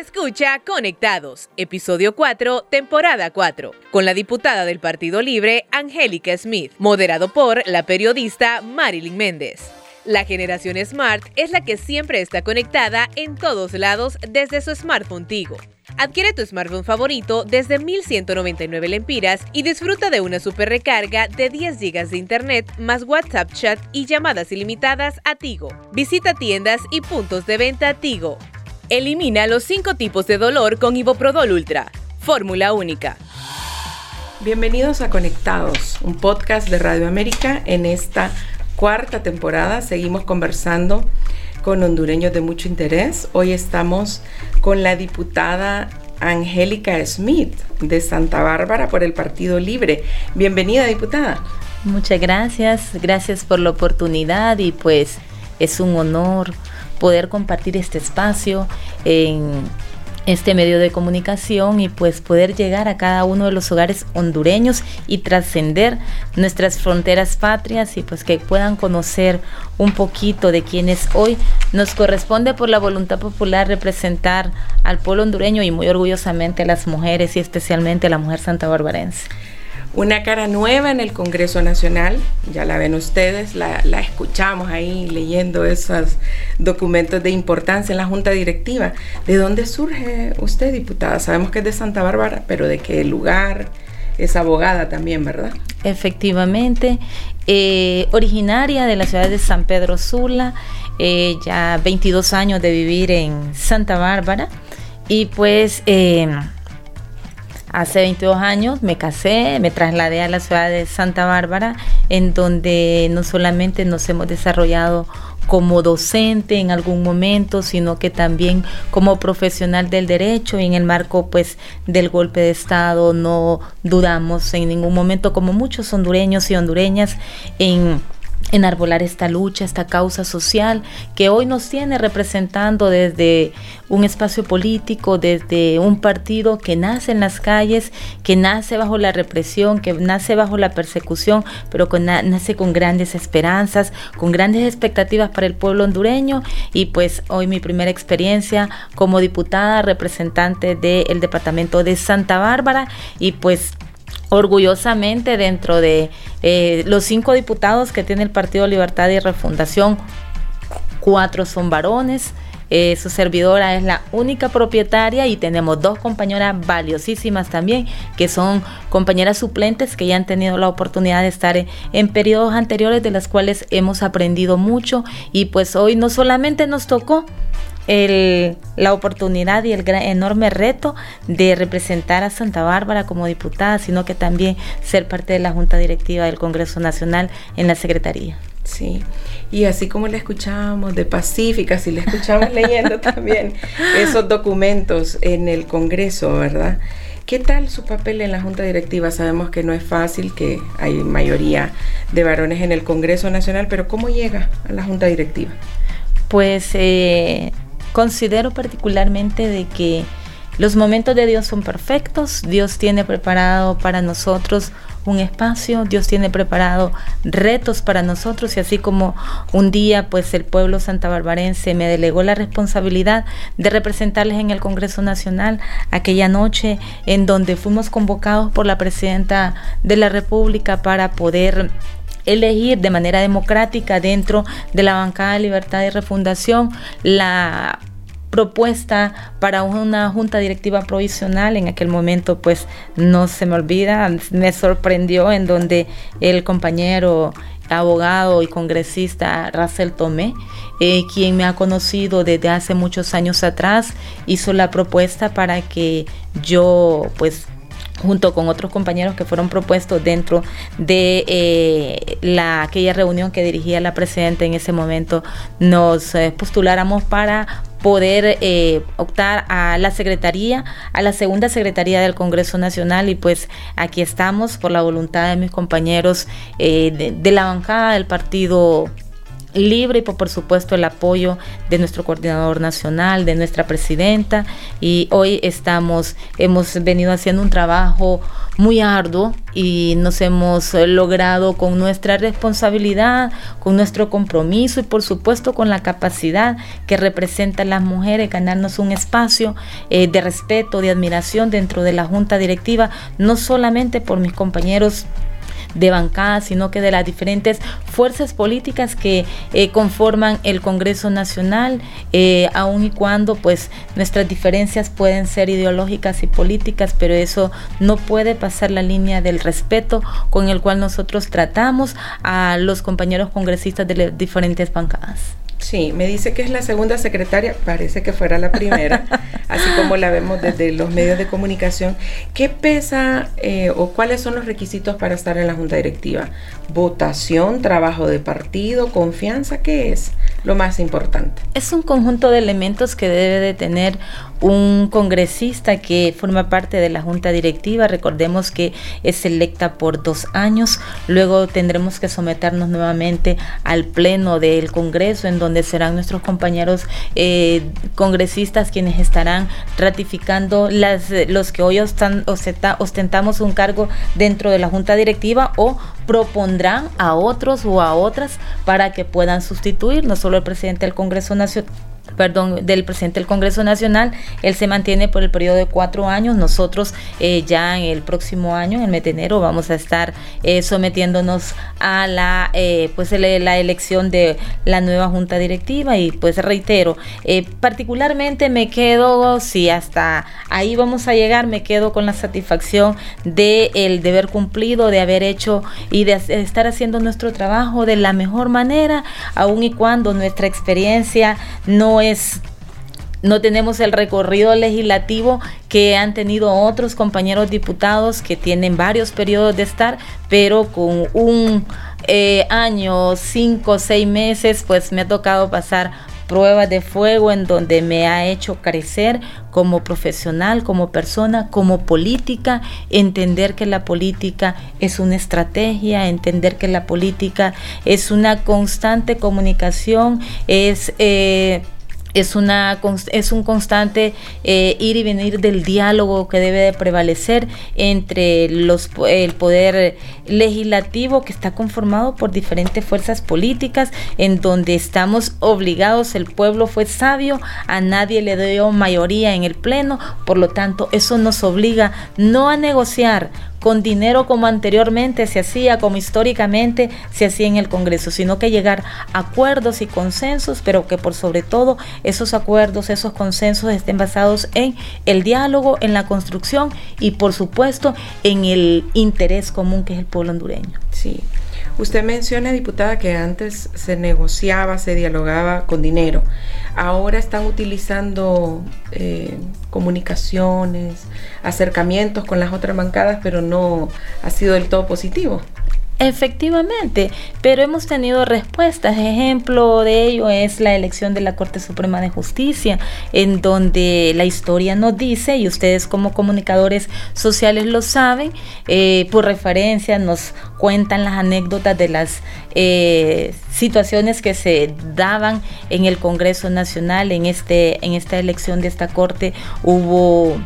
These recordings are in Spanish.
Escucha Conectados, episodio 4, temporada 4, con la diputada del Partido Libre, Angélica Smith, moderado por la periodista Marilyn Méndez. La generación Smart es la que siempre está conectada en todos lados desde su smartphone Tigo. Adquiere tu smartphone favorito desde 1199 lempiras y disfruta de una super recarga de 10 GB de internet más WhatsApp chat y llamadas ilimitadas a Tigo. Visita tiendas y puntos de venta Tigo. Elimina los cinco tipos de dolor con Iboprodol Ultra. Fórmula única. Bienvenidos a Conectados, un podcast de Radio América. En esta cuarta temporada seguimos conversando con hondureños de mucho interés. Hoy estamos con la diputada Angélica Smith de Santa Bárbara por el Partido Libre. Bienvenida, diputada. Muchas gracias, gracias por la oportunidad y pues es un honor poder compartir este espacio en este medio de comunicación y pues poder llegar a cada uno de los hogares hondureños y trascender nuestras fronteras patrias y pues que puedan conocer un poquito de quienes hoy. Nos corresponde por la voluntad popular representar al pueblo hondureño y muy orgullosamente a las mujeres y especialmente a la mujer santa barbarense una cara nueva en el Congreso Nacional, ya la ven ustedes, la, escuchamos ahí leyendo esos documentos de importancia en la Junta Directiva. ¿De dónde surge usted, diputada? Sabemos que es de Santa Bárbara, pero ¿de qué lugar? Es abogada también, ¿verdad? Efectivamente, eh, originaria de la ciudad de San Pedro Sula, eh, ya 22 años de vivir en Santa Bárbara y pues... Eh, Hace 22 años me casé, me trasladé a la ciudad de Santa Bárbara, en donde no solamente nos hemos desarrollado como docente en algún momento, sino que también como profesional del derecho y en el marco pues del golpe de estado. No dudamos en ningún momento como muchos hondureños y hondureñas en enarbolar esta lucha, esta causa social que hoy nos tiene representando desde un espacio político, desde un partido que nace en las calles, que nace bajo la represión, que nace bajo la persecución, pero que nace con grandes esperanzas, con grandes expectativas para el pueblo hondureño. Y pues hoy mi primera experiencia como diputada representante del departamento de Santa Bárbara. Y pues orgullosamente dentro de eh, los cinco diputados que tiene el Partido Libertad y Refundación, cuatro son varones. Eh, su servidora es la única propietaria y tenemos dos compañeras valiosísimas también, que son compañeras suplentes que ya han tenido la oportunidad de estar en, en periodos anteriores de las cuales hemos aprendido mucho y pues hoy no solamente nos tocó el, la oportunidad y el gran, enorme reto de representar a Santa Bárbara como diputada, sino que también ser parte de la Junta Directiva del Congreso Nacional en la Secretaría. Sí, y así como la escuchábamos de Pacífica, si la escuchamos leyendo también esos documentos en el Congreso, ¿verdad? ¿Qué tal su papel en la Junta Directiva? Sabemos que no es fácil, que hay mayoría de varones en el Congreso Nacional, pero ¿cómo llega a la Junta Directiva? Pues eh, Considero particularmente de que los momentos de Dios son perfectos, Dios tiene preparado para nosotros un espacio, Dios tiene preparado retos para nosotros y así como un día pues el pueblo santabarbarense me delegó la responsabilidad de representarles en el Congreso Nacional aquella noche en donde fuimos convocados por la presidenta de la República para poder elegir de manera democrática dentro de la bancada de libertad y refundación la propuesta para una junta directiva provisional. En aquel momento, pues no se me olvida, me sorprendió en donde el compañero abogado y congresista Racel Tomé, eh, quien me ha conocido desde hace muchos años atrás, hizo la propuesta para que yo pues junto con otros compañeros que fueron propuestos dentro de eh, la, aquella reunión que dirigía la presidenta en ese momento, nos eh, postuláramos para poder eh, optar a la secretaría, a la segunda secretaría del Congreso Nacional. Y pues aquí estamos por la voluntad de mis compañeros de, de la bancada del partido libre y por supuesto el apoyo de nuestro coordinador nacional, de nuestra presidenta. Y hoy estamos, hemos venido haciendo un trabajo muy arduo y nos hemos logrado con nuestra responsabilidad, con nuestro compromiso y por supuesto con la capacidad que representan las mujeres ganarnos un espacio eh, de respeto, de admiración dentro de la junta directiva, no solamente por mis compañeros de bancada, sino que de las diferentes fuerzas políticas que eh, conforman el Congreso Nacional, eh, aun y cuando pues nuestras diferencias pueden ser ideológicas y políticas, pero eso no puede pasar la línea del respeto con el cual nosotros tratamos a los compañeros congresistas de las diferentes bancadas. Sí, me dice que es la segunda secretaria, parece que fuera la primera, así como la vemos desde los medios de comunicación. ¿Qué pesa eh, o cuáles son los requisitos para estar en la junta directiva? ¿Votación, trabajo de partido, confianza? ¿Qué es lo más importante? Es un conjunto de elementos que debe de tener un congresista que forma parte de la junta directiva. Recordemos que es electa por dos años. Luego tendremos que someternos nuevamente al pleno del Congreso, en donde serán nuestros compañeros eh, congresistas quienes estarán ratificando las, los que hoy ostentamos un cargo dentro de la junta directiva o propondrán a otros o a otras para que puedan sustituir no solo el presidente del Congreso Nacional perdón, del presidente del Congreso Nacional. Él se mantiene por el periodo de cuatro años. Nosotros eh, ya en el próximo año, en el mes de enero, vamos a estar eh, sometiéndonos a la, eh, pues, la elección de la nueva junta directiva y pues reitero, particularmente me quedo, si hasta ahí vamos a llegar, me quedo con la satisfacción de el deber cumplido, de haber hecho y de estar haciendo nuestro trabajo de la mejor manera, aun y cuando nuestra experiencia no es no tenemos el recorrido legislativo que han tenido otros compañeros diputados que tienen varios periodos de estar, pero con un eh, año, cinco, seis meses, pues me ha tocado pasar pruebas de fuego en donde me ha hecho crecer como profesional, como persona, como política, entender que la política es una estrategia, entender que la política es una constante comunicación, es... Eh, es, una, es un constante eh, ir y venir del diálogo que debe de prevalecer entre los, el poder legislativo que está conformado por diferentes fuerzas políticas en donde estamos obligados, el pueblo fue sabio, a nadie le dio mayoría en el pleno, por lo tanto eso nos obliga no a negociar con dinero como anteriormente se hacía, como históricamente se hacía en el Congreso, sino que llegar a acuerdos y consensos, pero que por sobre todo esos acuerdos, esos consensos estén basados en el diálogo, en la construcción y por supuesto en el interés común que es el pueblo hondureño. Sí. Usted menciona, diputada, que antes se negociaba, se dialogaba con dinero. Ahora están utilizando eh, comunicaciones, acercamientos con las otras bancadas, pero no ha sido del todo positivo. Efectivamente, pero hemos tenido respuestas. Ejemplo de ello es la elección de la Corte Suprema de Justicia, en donde la historia nos dice, y ustedes como comunicadores sociales lo saben, eh, por referencia nos cuentan las anécdotas de las eh, situaciones que se daban en el Congreso Nacional, en, este, en esta elección de esta Corte hubo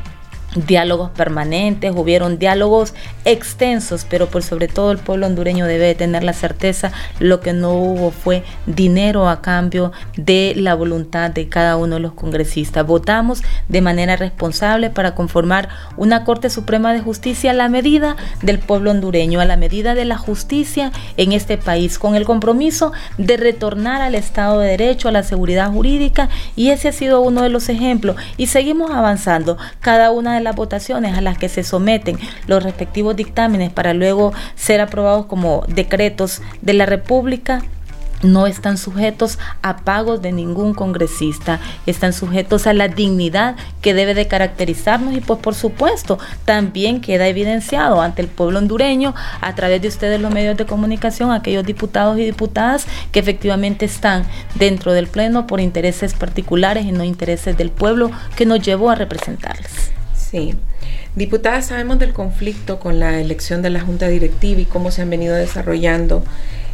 diálogos permanentes, hubieron diálogos extensos, pero por sobre todo el pueblo hondureño debe tener la certeza, lo que no hubo fue dinero a cambio de la voluntad de cada uno de los congresistas. Votamos de manera responsable para conformar una Corte Suprema de Justicia a la medida del pueblo hondureño, a la medida de la justicia en este país, con el compromiso de retornar al Estado de Derecho, a la seguridad jurídica, y ese ha sido uno de los ejemplos. Y seguimos avanzando. Cada una de las votaciones a las que se someten los respectivos dictámenes para luego ser aprobados como decretos de la República no están sujetos a pagos de ningún congresista, están sujetos a la dignidad que debe de caracterizarnos y pues por supuesto también queda evidenciado ante el pueblo hondureño a través de ustedes los medios de comunicación, aquellos diputados y diputadas que efectivamente están dentro del pleno por intereses particulares y no intereses del pueblo que nos llevó a representarles. Sí. Diputada, sabemos del conflicto con la elección de la Junta Directiva y cómo se han venido desarrollando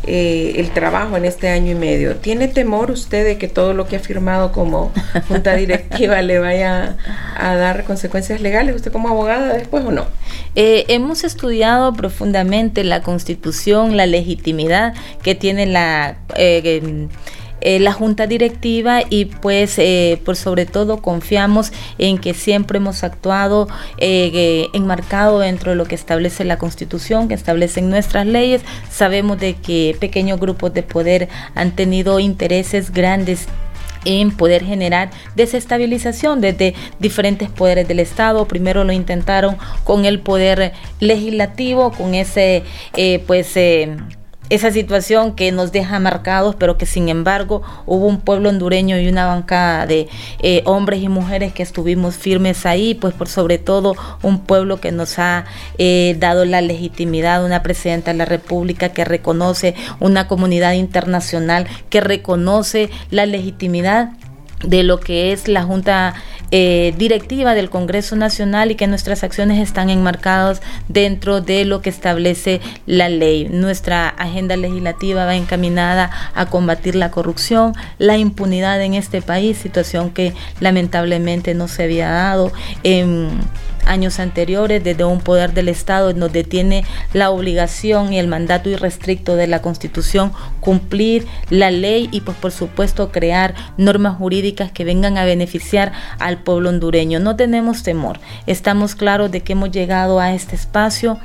eh, el trabajo en este año y medio. ¿Tiene temor usted de que todo lo que ha firmado como junta directiva le vaya a dar consecuencias legales, usted como abogada después o no? Eh, hemos estudiado profundamente la constitución, la legitimidad que tiene la... Eh, eh, la junta directiva y pues eh, por sobre todo confiamos en que siempre hemos actuado eh, enmarcado dentro de lo que establece la constitución, que establecen nuestras leyes. Sabemos de que pequeños grupos de poder han tenido intereses grandes en poder generar desestabilización desde diferentes poderes del Estado. Primero lo intentaron con el poder legislativo, con ese pues esa situación que nos deja marcados, pero que sin embargo hubo un pueblo hondureño y una bancada de eh, hombres y mujeres que estuvimos firmes ahí, pues por sobre todo un pueblo que nos ha eh, dado la legitimidad, una presidenta de la República que reconoce una comunidad internacional que reconoce la legitimidad de lo que es la Junta eh, Directiva del Congreso Nacional y que nuestras acciones están enmarcadas dentro de lo que establece la ley. Nuestra agenda legislativa va encaminada a combatir la corrupción, la impunidad en este país, situación que lamentablemente no se había dado en años anteriores desde un poder del Estado nos detiene la obligación y el mandato irrestricto de la Constitución cumplir la ley y pues por supuesto crear normas jurídicas que vengan a beneficiar al pueblo hondureño. No tenemos temor, estamos claros de que hemos llegado a este espacio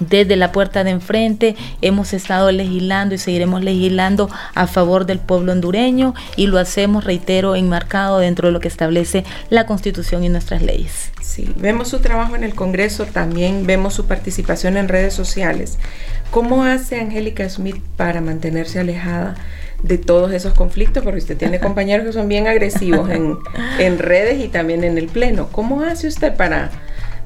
desde la puerta de enfrente hemos estado legislando y seguiremos legislando a favor del pueblo hondureño y lo hacemos, reitero, enmarcado dentro de lo que establece la Constitución y nuestras leyes. Sí, vemos su trabajo en el Congreso, también vemos su participación en redes sociales. ¿Cómo hace Angélica Smith para mantenerse alejada de todos esos conflictos? Porque usted tiene compañeros que son bien agresivos en, en redes y también en el Pleno. ¿Cómo hace usted para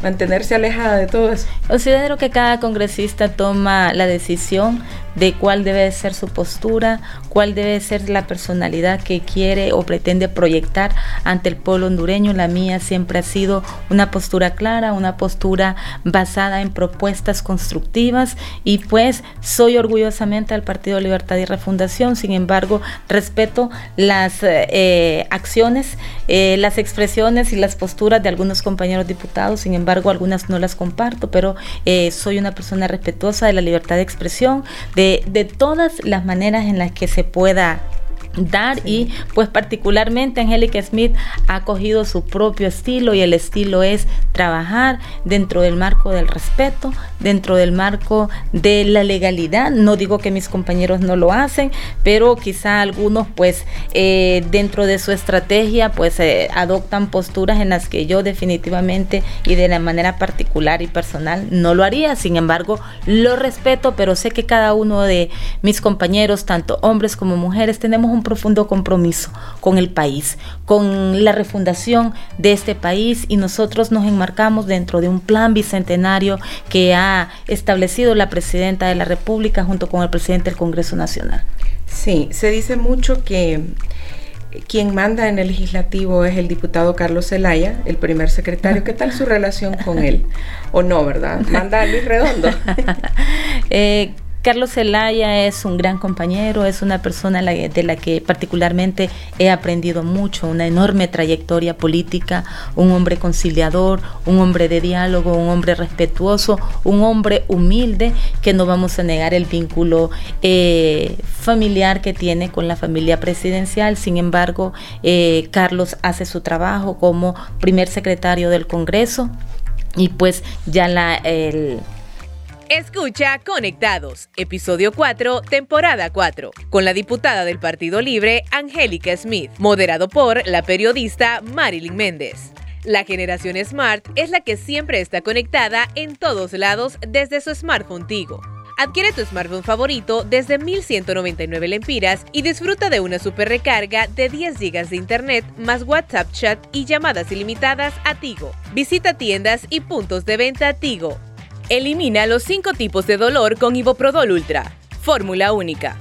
mantenerse alejada de todo eso. Considero que cada congresista toma la decisión de cuál debe ser su postura, cuál debe ser la personalidad que quiere o pretende proyectar ante el pueblo hondureño. La mía siempre ha sido una postura clara, una postura basada en propuestas constructivas y pues soy orgullosamente al Partido Libertad y Refundación. Sin embargo, respeto las eh, acciones, eh, las expresiones y las posturas de algunos compañeros diputados. Sin embargo, algunas no las comparto, pero eh, soy una persona respetuosa de la libertad de expresión, de, todas las maneras en las que se pueda dar y pues particularmente Angélica Smith ha cogido su propio estilo y el estilo es trabajar dentro del marco del respeto, dentro del marco de la legalidad. No digo que mis compañeros no lo hacen, pero quizá algunos pues eh, dentro de su estrategia pues eh, adoptan posturas en las que yo definitivamente y de la manera particular y personal no lo haría. Sin embargo, lo respeto, pero sé que cada uno de mis compañeros, tanto hombres como mujeres, tenemos un profundo compromiso con el país, con la refundación de este país y nosotros nos enmarcamos dentro de un plan bicentenario que ha establecido la presidenta de la República junto con el presidente del Congreso Nacional. Sí, se dice mucho que quien manda en el legislativo es el diputado Carlos Zelaya, el primer secretario. ¿Qué tal su relación con él? ¿O no, verdad? Manda Luis Redondo. eh, Carlos Zelaya es un gran compañero, es una persona de la que particularmente he aprendido mucho, una enorme trayectoria política, un hombre conciliador, un hombre de diálogo, un hombre respetuoso, un hombre humilde, que no vamos a negar el vínculo eh, familiar que tiene con la familia presidencial. Sin embargo, eh, Carlos hace su trabajo como primer secretario del Congreso y pues ya la... El, Escucha Conectados, episodio 4, temporada 4, con la diputada del Partido Libre, Angélica Smith, moderado por la periodista Marilyn Méndez. La generación Smart es la que siempre está conectada en todos lados desde su smartphone Tigo. Adquiere tu smartphone favorito desde 1199 lempiras y disfruta de una super recarga de 10 GB de internet más WhatsApp chat y llamadas ilimitadas a Tigo. Visita tiendas y puntos de venta Tigo Elimina los cinco tipos de dolor con Iboprodol Ultra. Fórmula única.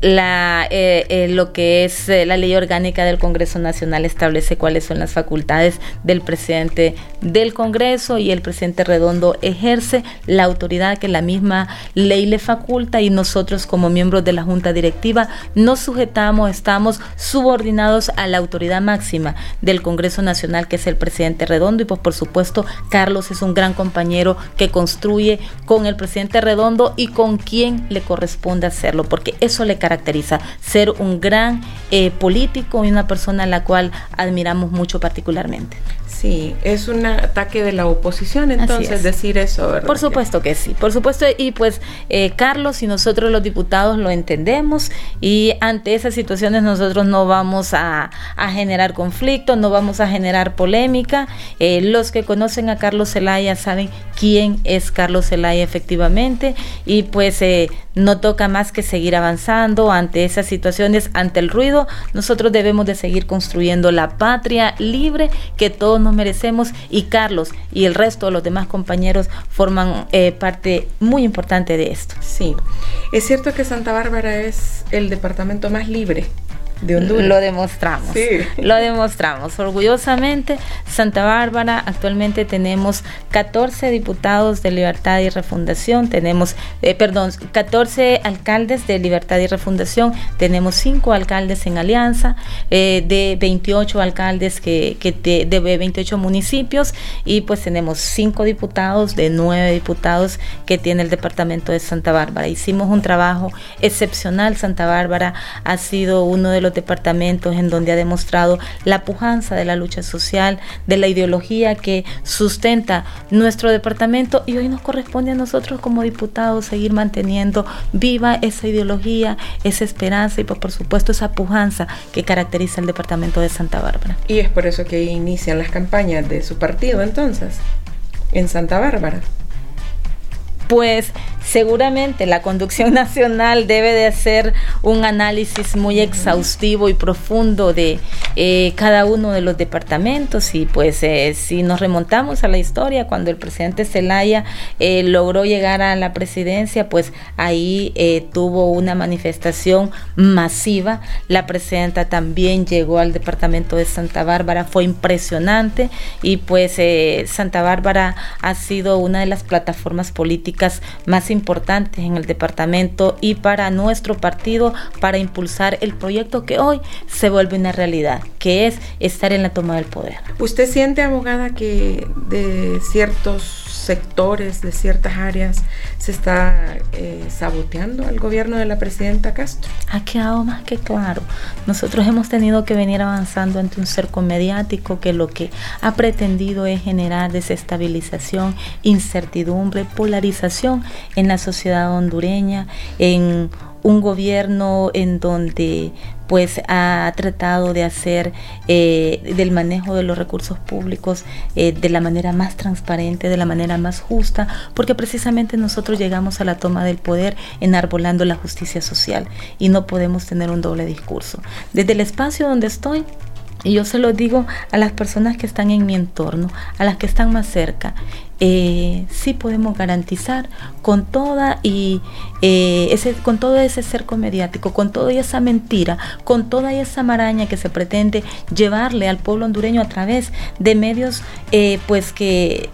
La, eh, eh, lo que es eh, la ley orgánica del Congreso Nacional establece cuáles son las facultades del presidente del Congreso y el presidente Redondo ejerce la autoridad que la misma ley le faculta y nosotros como miembros de la Junta Directiva nos sujetamos, estamos subordinados a la autoridad máxima del Congreso Nacional que es el presidente Redondo y pues por supuesto Carlos es un gran compañero que construye con el presidente Redondo y con quien le corresponde hacerlo porque eso le caracteriza, ser un gran eh, político y una persona a la cual admiramos mucho particularmente. Sí, es un ataque de la oposición entonces decir eso, ¿verdad? Por supuesto que sí, por supuesto, y pues eh, Carlos y nosotros los diputados lo entendemos y ante esas situaciones nosotros no vamos a, generar conflicto, no vamos a generar polémica. Eh, los que conocen a Carlos Zelaya saben quién es Carlos Zelaya efectivamente y pues no toca más que seguir avanzando ante esas situaciones, ante el ruido. Nosotros debemos de seguir construyendo la patria libre que todos nos merecemos y Carlos y el resto de los demás compañeros forman eh, parte muy importante de esto. Sí, es cierto que Santa Bárbara es el departamento más libre de Honduras. Lo demostramos. Lo demostramos. Orgullosamente, Santa Bárbara, actualmente tenemos 14 diputados de Libertad y Refundación, tenemos, eh, perdón, 14 alcaldes de Libertad y Refundación, tenemos 5 alcaldes en alianza, eh, de 28 alcaldes que, que de 28 municipios y pues tenemos 5 diputados de 9 diputados que tiene el departamento de Santa Bárbara. Hicimos un trabajo excepcional. Santa Bárbara ha sido uno de los departamentos en donde ha demostrado la pujanza de la lucha social, de la ideología que sustenta nuestro departamento y hoy nos corresponde a nosotros como diputados seguir manteniendo viva esa ideología, esa esperanza y pues, por supuesto esa pujanza que caracteriza el departamento de Santa Bárbara. Y es por eso que inician las campañas de su partido entonces, en Santa Bárbara pues seguramente la conducción nacional debe de hacer un análisis muy exhaustivo y profundo de eh, cada uno de los departamentos y pues eh, si nos remontamos a la historia cuando el presidente Zelaya eh, logró llegar a la presidencia pues ahí tuvo una manifestación masiva. La presidenta también llegó al departamento de Santa Bárbara fue impresionante y pues Santa Bárbara ha sido una de las plataformas políticas más importantes en el departamento y para nuestro partido para impulsar el proyecto que hoy se vuelve una realidad, que es estar en la toma del poder. ¿Usted siente, abogada, que de ciertos sectores, de ciertas áreas, se está eh, saboteando al gobierno de la presidenta Castro. Ha quedado más que claro. Nosotros hemos tenido que venir avanzando ante un cerco mediático que lo que ha pretendido es generar desestabilización, incertidumbre, polarización en la sociedad hondureña, en un gobierno en donde pues ha tratado de hacer eh, del manejo de los recursos públicos eh, de la manera más transparente, de la manera más justa, porque precisamente nosotros llegamos a la toma del poder enarbolando la justicia social y no podemos tener un doble discurso. Desde el espacio donde estoy, y yo se lo digo a las personas que están en mi entorno, a las que están más cerca. Eh, sí podemos garantizar con toda y eh, ese, con todo ese cerco mediático, con toda esa mentira, con toda esa maraña que se pretende llevarle al pueblo hondureño a través de medios, eh, pues que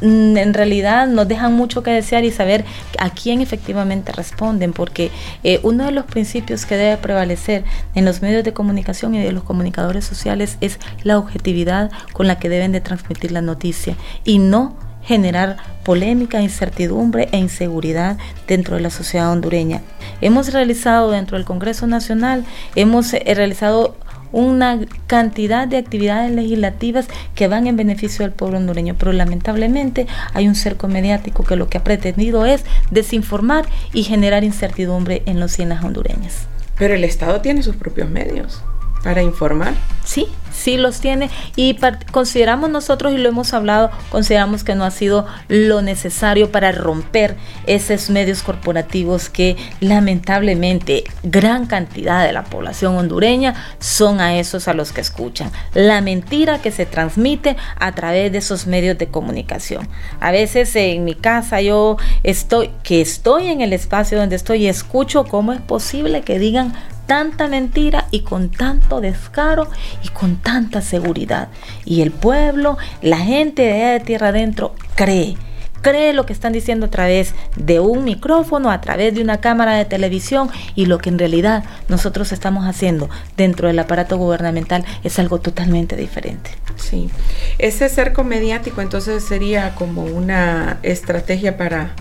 Mm, en realidad nos dejan mucho que desear y saber a quién efectivamente responden, porque eh, uno de los principios que debe prevalecer en los medios de comunicación y de los comunicadores sociales es la objetividad con la que deben de transmitir la noticia y no generar polémica, incertidumbre e inseguridad dentro de la sociedad hondureña. Hemos realizado dentro del Congreso Nacional, hemos eh, realizado una cantidad de actividades legislativas que van en beneficio del pueblo hondureño, pero lamentablemente hay un cerco mediático que lo que ha pretendido es desinformar y generar incertidumbre en los y hondureñas. Pero el Estado tiene sus propios medios para informar. Sí, sí los tiene y consideramos nosotros y lo hemos hablado, consideramos que no ha sido lo necesario para romper esos medios corporativos que lamentablemente gran cantidad de la población hondureña son a esos a los que escuchan. La mentira que se transmite a través de esos medios de comunicación. A veces en mi casa yo estoy, que estoy en el espacio donde estoy y escucho cómo es posible que digan tanta mentira y con tanto descaro y con tanta seguridad. Y el pueblo, la gente de tierra adentro cree cree lo que están diciendo a través de un micrófono, a través de una cámara de televisión y lo que en realidad nosotros estamos haciendo dentro del aparato gubernamental es algo totalmente diferente. Sí, ese cerco mediático entonces sería como una estrategia para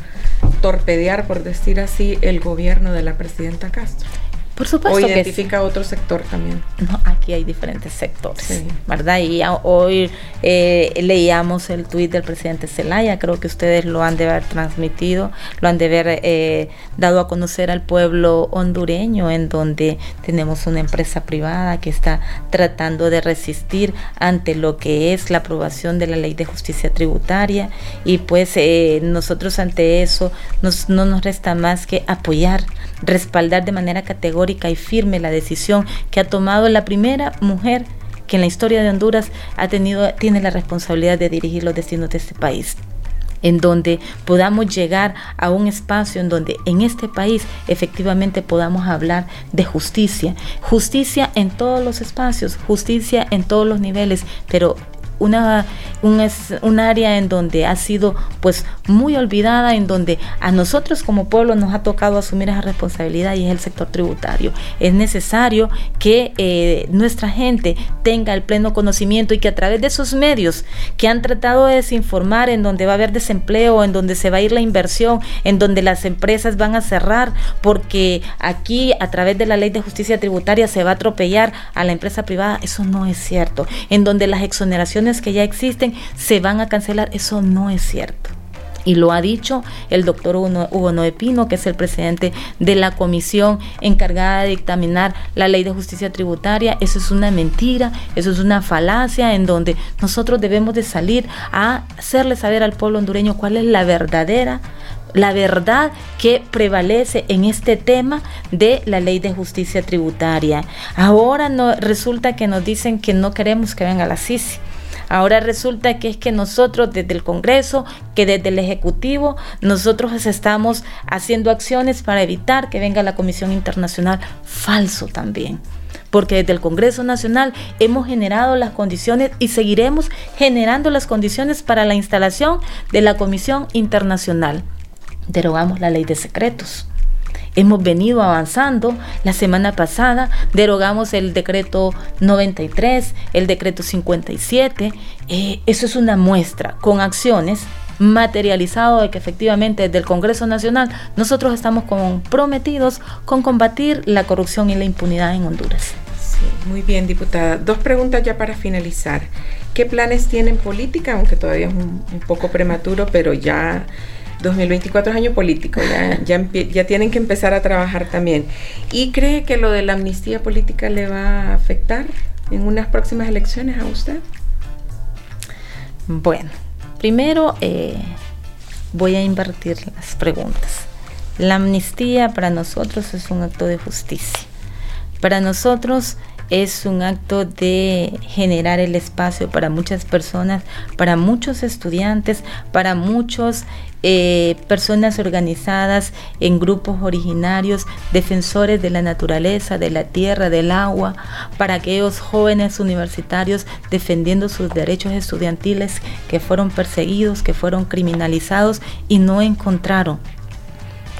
torpedear, por decir así, el gobierno de la presidenta Castro. Por supuesto. O identifica otro sector también. No, aquí hay diferentes sectores, ¿verdad? Y hoy eh, leíamos el tuit del presidente Zelaya, creo que ustedes lo han de haber transmitido, lo han de haber eh, dado a conocer al pueblo hondureño, en donde tenemos una empresa privada que está tratando de resistir ante lo que es la aprobación de la ley de justicia tributaria y pues eh, nosotros ante eso nos, no nos resta más que apoyar, respaldar de manera categórica y firme la decisión que ha tomado la primera mujer que en la historia de Honduras ha tenido, tiene la responsabilidad de dirigir los destinos de este país en donde podamos llegar a un espacio en donde en este país efectivamente podamos hablar de justicia, justicia en todos los espacios, justicia en todos los niveles, pero una, un, es, un área en donde ha sido pues muy olvidada, en donde a nosotros como pueblo nos ha tocado asumir esa responsabilidad y es el sector tributario. Es necesario que eh, nuestra gente tenga el pleno conocimiento y que a través de esos medios que han tratado de desinformar, en donde va a haber desempleo, en donde se va a ir la inversión, en donde las empresas van a cerrar, porque aquí a través de la ley de justicia tributaria se va a atropellar a la empresa privada, eso no es cierto. En donde las exoneraciones que ya existen se van a cancelar. Eso no es cierto. Y lo ha dicho el doctor Hugo Noé Pino, que es el presidente de la comisión encargada de dictaminar la ley de justicia tributaria. Eso es una mentira, eso es una falacia en donde nosotros debemos de salir a hacerle saber al pueblo hondureño cuál es la verdadera la verdad que prevalece en este tema de la ley de justicia tributaria. Ahora no resulta que nos dicen que no queremos que venga la CICI Ahora resulta que es que nosotros desde el Congreso, que desde el Ejecutivo, nosotros estamos haciendo acciones para evitar que venga la Comisión Internacional. Falso también porque desde el Congreso Nacional hemos generado las condiciones y seguiremos generando las condiciones para la instalación de la Comisión Internacional. Derogamos la ley de secretos hemos venido avanzando. La semana pasada derogamos el decreto 93, el decreto 57. Eh, eso es una muestra con acciones materializado de que efectivamente desde el Congreso Nacional nosotros estamos comprometidos con combatir la corrupción y la impunidad en Honduras. Muy bien, diputada. Dos preguntas ya para finalizar. ¿Qué planes tienen política? Aunque todavía es un poco prematuro, pero ya 2024 es año político, ya, ya, tienen que empezar a trabajar también. ¿Y cree que lo de la amnistía política le va a afectar en unas próximas elecciones a usted? Bueno, primero eh, voy a invertir las preguntas. La amnistía para nosotros es un acto de justicia. Para nosotros es un acto de generar el espacio para muchas personas, para muchos estudiantes, para muchos eh, personas organizadas en grupos originarios, defensores de la naturaleza, de la tierra, del agua, para aquellos jóvenes universitarios defendiendo sus derechos estudiantiles que fueron perseguidos, que fueron criminalizados y no encontraron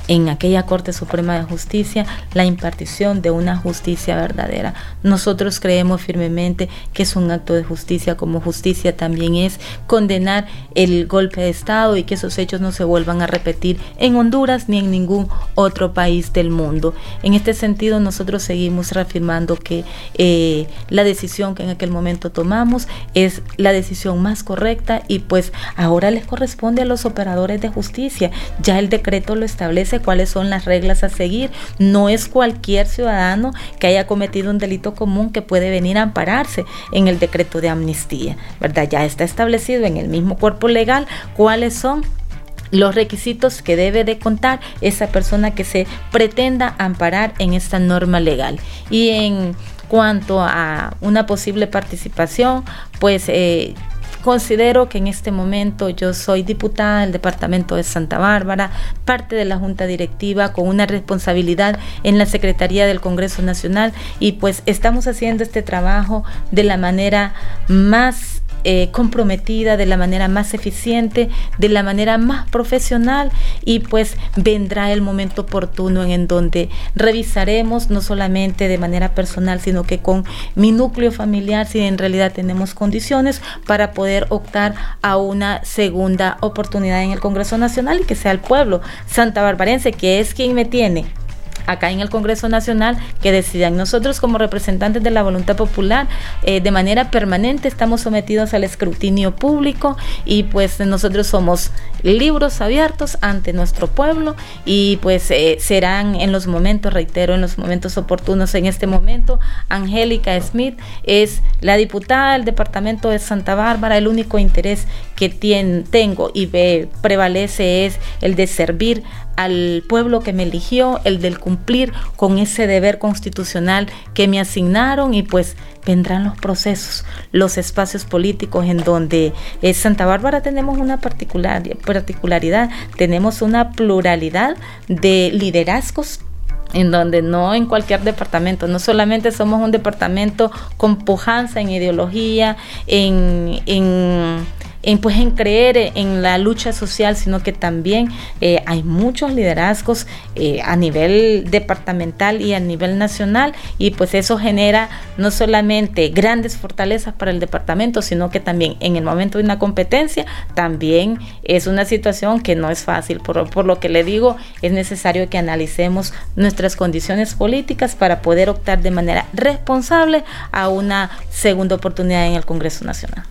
en aquella Corte Suprema de Justicia la impartición de una justicia verdadera. Nosotros creemos firmemente que es un acto de justicia, como justicia también es condenar el golpe de Estado y que esos hechos no se vuelvan a repetir en Honduras ni en ningún otro país del mundo. En este sentido, nosotros seguimos reafirmando que eh, la decisión que en aquel momento tomamos es la decisión más correcta y pues ahora les corresponde a los operadores de justicia. Ya el decreto lo establece cuáles son las reglas a seguir. No es cualquier ciudadano que haya cometido un delito común que puede venir a ampararse en el decreto de amnistía, ¿verdad? Ya está establecido en el mismo cuerpo legal cuáles son los requisitos que debe de contar esa persona que se pretenda amparar en esta norma legal. Y en cuanto a una posible participación, pues eh, considero que en este momento yo soy diputada del Departamento de Santa Bárbara, parte de la Junta Directiva con una responsabilidad en la Secretaría del Congreso Nacional y pues estamos haciendo este trabajo de la manera más eh, comprometida, de la manera más eficiente, de la manera más profesional y pues vendrá el momento oportuno en donde revisaremos no solamente de manera personal, sino que con mi núcleo familiar, si en realidad tenemos condiciones para poder optar a una segunda oportunidad en el Congreso Nacional y que sea el pueblo santa barbarense, que es quien me tiene acá en el Congreso Nacional que decidan. Nosotros como representantes de la voluntad popular eh, de manera permanente estamos sometidos al escrutinio público y pues nosotros somos libros abiertos ante nuestro pueblo y pues eh, serán en los momentos, reitero, en los momentos oportunos. En este momento, Angélica Smith es la diputada del departamento de Santa Bárbara. El único interés que tengo y prevalece es el de servir al pueblo que me eligió, el del cumplir con ese deber constitucional que me asignaron y pues vendrán los procesos, los espacios políticos en donde Santa Bárbara tenemos una particular, particularidad, tenemos una pluralidad de liderazgos en donde no en cualquier departamento, no solamente somos un departamento con pujanza en ideología, en, en en, pues, en creer en la lucha social, sino que también eh, hay muchos liderazgos eh, a nivel departamental y a nivel nacional y pues eso genera no solamente grandes fortalezas para el departamento, sino que también en el momento de una competencia también es una situación que no es fácil. Por, por lo que le digo, es necesario que analicemos nuestras condiciones políticas para poder optar de manera responsable a una segunda oportunidad en el Congreso Nacional.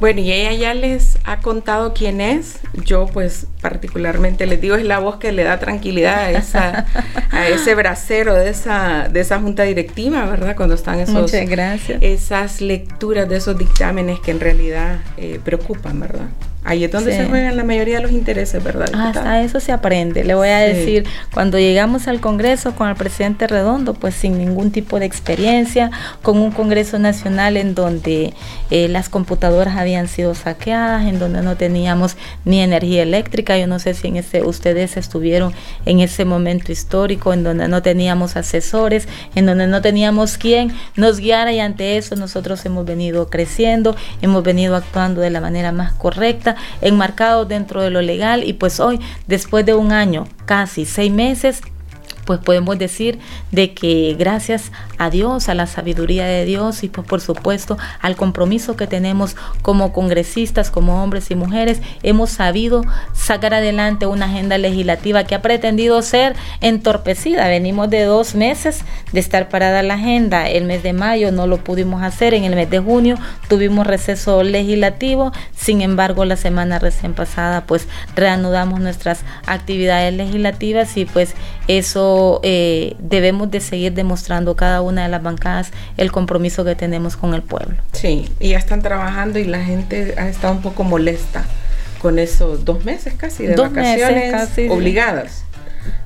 Bueno, y ella ya les ha contado quién es. Yo, pues, particularmente les digo, es la voz que le da tranquilidad a, esa, a ese bracero de esa, de esa junta directiva, ¿verdad? Cuando están esos, gracias. esas lecturas de esos dictámenes que en realidad eh, preocupan, ¿verdad? Ahí es donde se juegan la mayoría de los intereses, ¿verdad? Hasta eso se aprende. Le voy a decir, cuando llegamos al Congreso con el presidente Redondo, pues sin ningún tipo de experiencia, con un Congreso Nacional en donde eh, las computadoras habían sido saqueadas, en donde no teníamos ni energía eléctrica. Yo no sé si en ese, ustedes estuvieron en ese momento histórico, en donde no teníamos asesores, en donde no teníamos quien nos guiara y ante eso nosotros hemos venido creciendo, hemos venido actuando de la manera más correcta enmarcado dentro de lo legal y pues hoy, después de un año, casi seis meses, pues podemos decir de que gracias a Dios, a la sabiduría de Dios y pues por supuesto al compromiso que tenemos como congresistas, como hombres y mujeres, hemos sabido sacar adelante una agenda legislativa que ha pretendido ser entorpecida. Venimos de dos meses de estar parada la agenda. El mes de mayo no lo pudimos hacer, en el mes de junio tuvimos receso legislativo, sin embargo la semana recién pasada pues reanudamos nuestras actividades legislativas y pues eso eh, debemos de seguir demostrando cada una de las bancadas el compromiso que tenemos con el pueblo. Sí, y ya están trabajando y la gente ha estado un poco molesta con esos dos meses casi de vacaciones obligadas.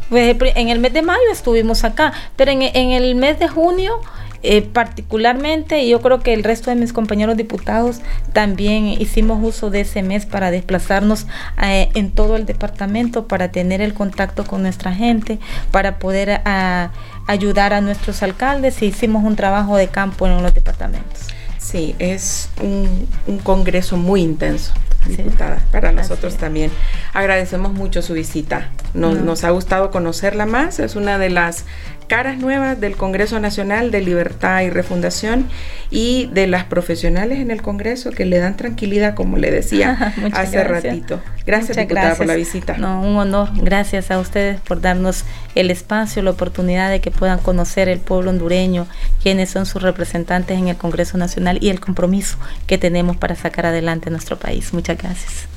Pues, en el mes de mayo estuvimos acá, pero en, en el mes de junio eh, particularmente, y yo creo que el resto de mis compañeros diputados también hicimos uso de ese mes para desplazarnos eh, en todo el departamento, para tener el contacto con nuestra gente, para poder ah, ayudar a nuestros alcaldes y hicimos un trabajo de campo en los departamentos. Sí, es un, congreso muy intenso, diputada, para nosotros también. Agradecemos mucho su visita. Nos, nos ha gustado conocerla más. Es una de las caras nuevas del Congreso Nacional de Libertad y Refundación y de las profesionales en el Congreso que le dan tranquilidad, como le decía hace ratito. Gracias, diputada, por la visita. No, un honor. Gracias a ustedes por darnos el espacio, la oportunidad de que puedan conocer el pueblo hondureño, quiénes son sus representantes en el Congreso Nacional y el compromiso que tenemos para sacar adelante nuestro país. Muchas gracias.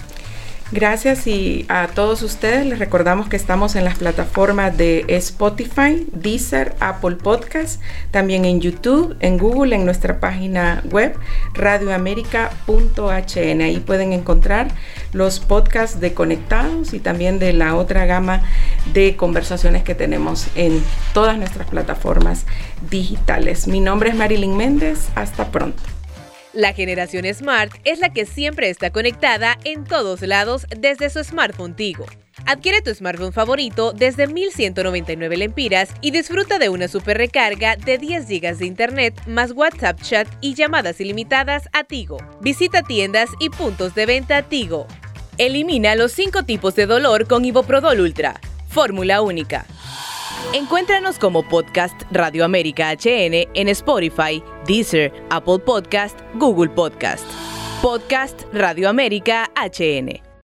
Gracias y a todos ustedes les recordamos que estamos en las plataformas de Spotify, Deezer, Apple Podcast, también en YouTube, en Google, en nuestra página web radioamerica.hn. Ahí pueden encontrar los podcasts de Conectados y también de la otra gama de conversaciones que tenemos en todas nuestras plataformas digitales. Mi nombre es Marilyn Méndez. Hasta pronto. La generación Smart es la que siempre está conectada en todos lados desde su smartphone Tigo. Adquiere tu smartphone favorito desde 1199 lempiras y disfruta de una super recarga de 10 GB de internet más WhatsApp chat y llamadas ilimitadas a Tigo. Visita tiendas y puntos de venta Tigo. Elimina los 5 tipos de dolor con Iboprodol Ultra. Fórmula única. Encuéntranos como podcast Radio América HN en Spotify, Deezer, Apple Podcast, Google Podcast. Podcast Radio América HN.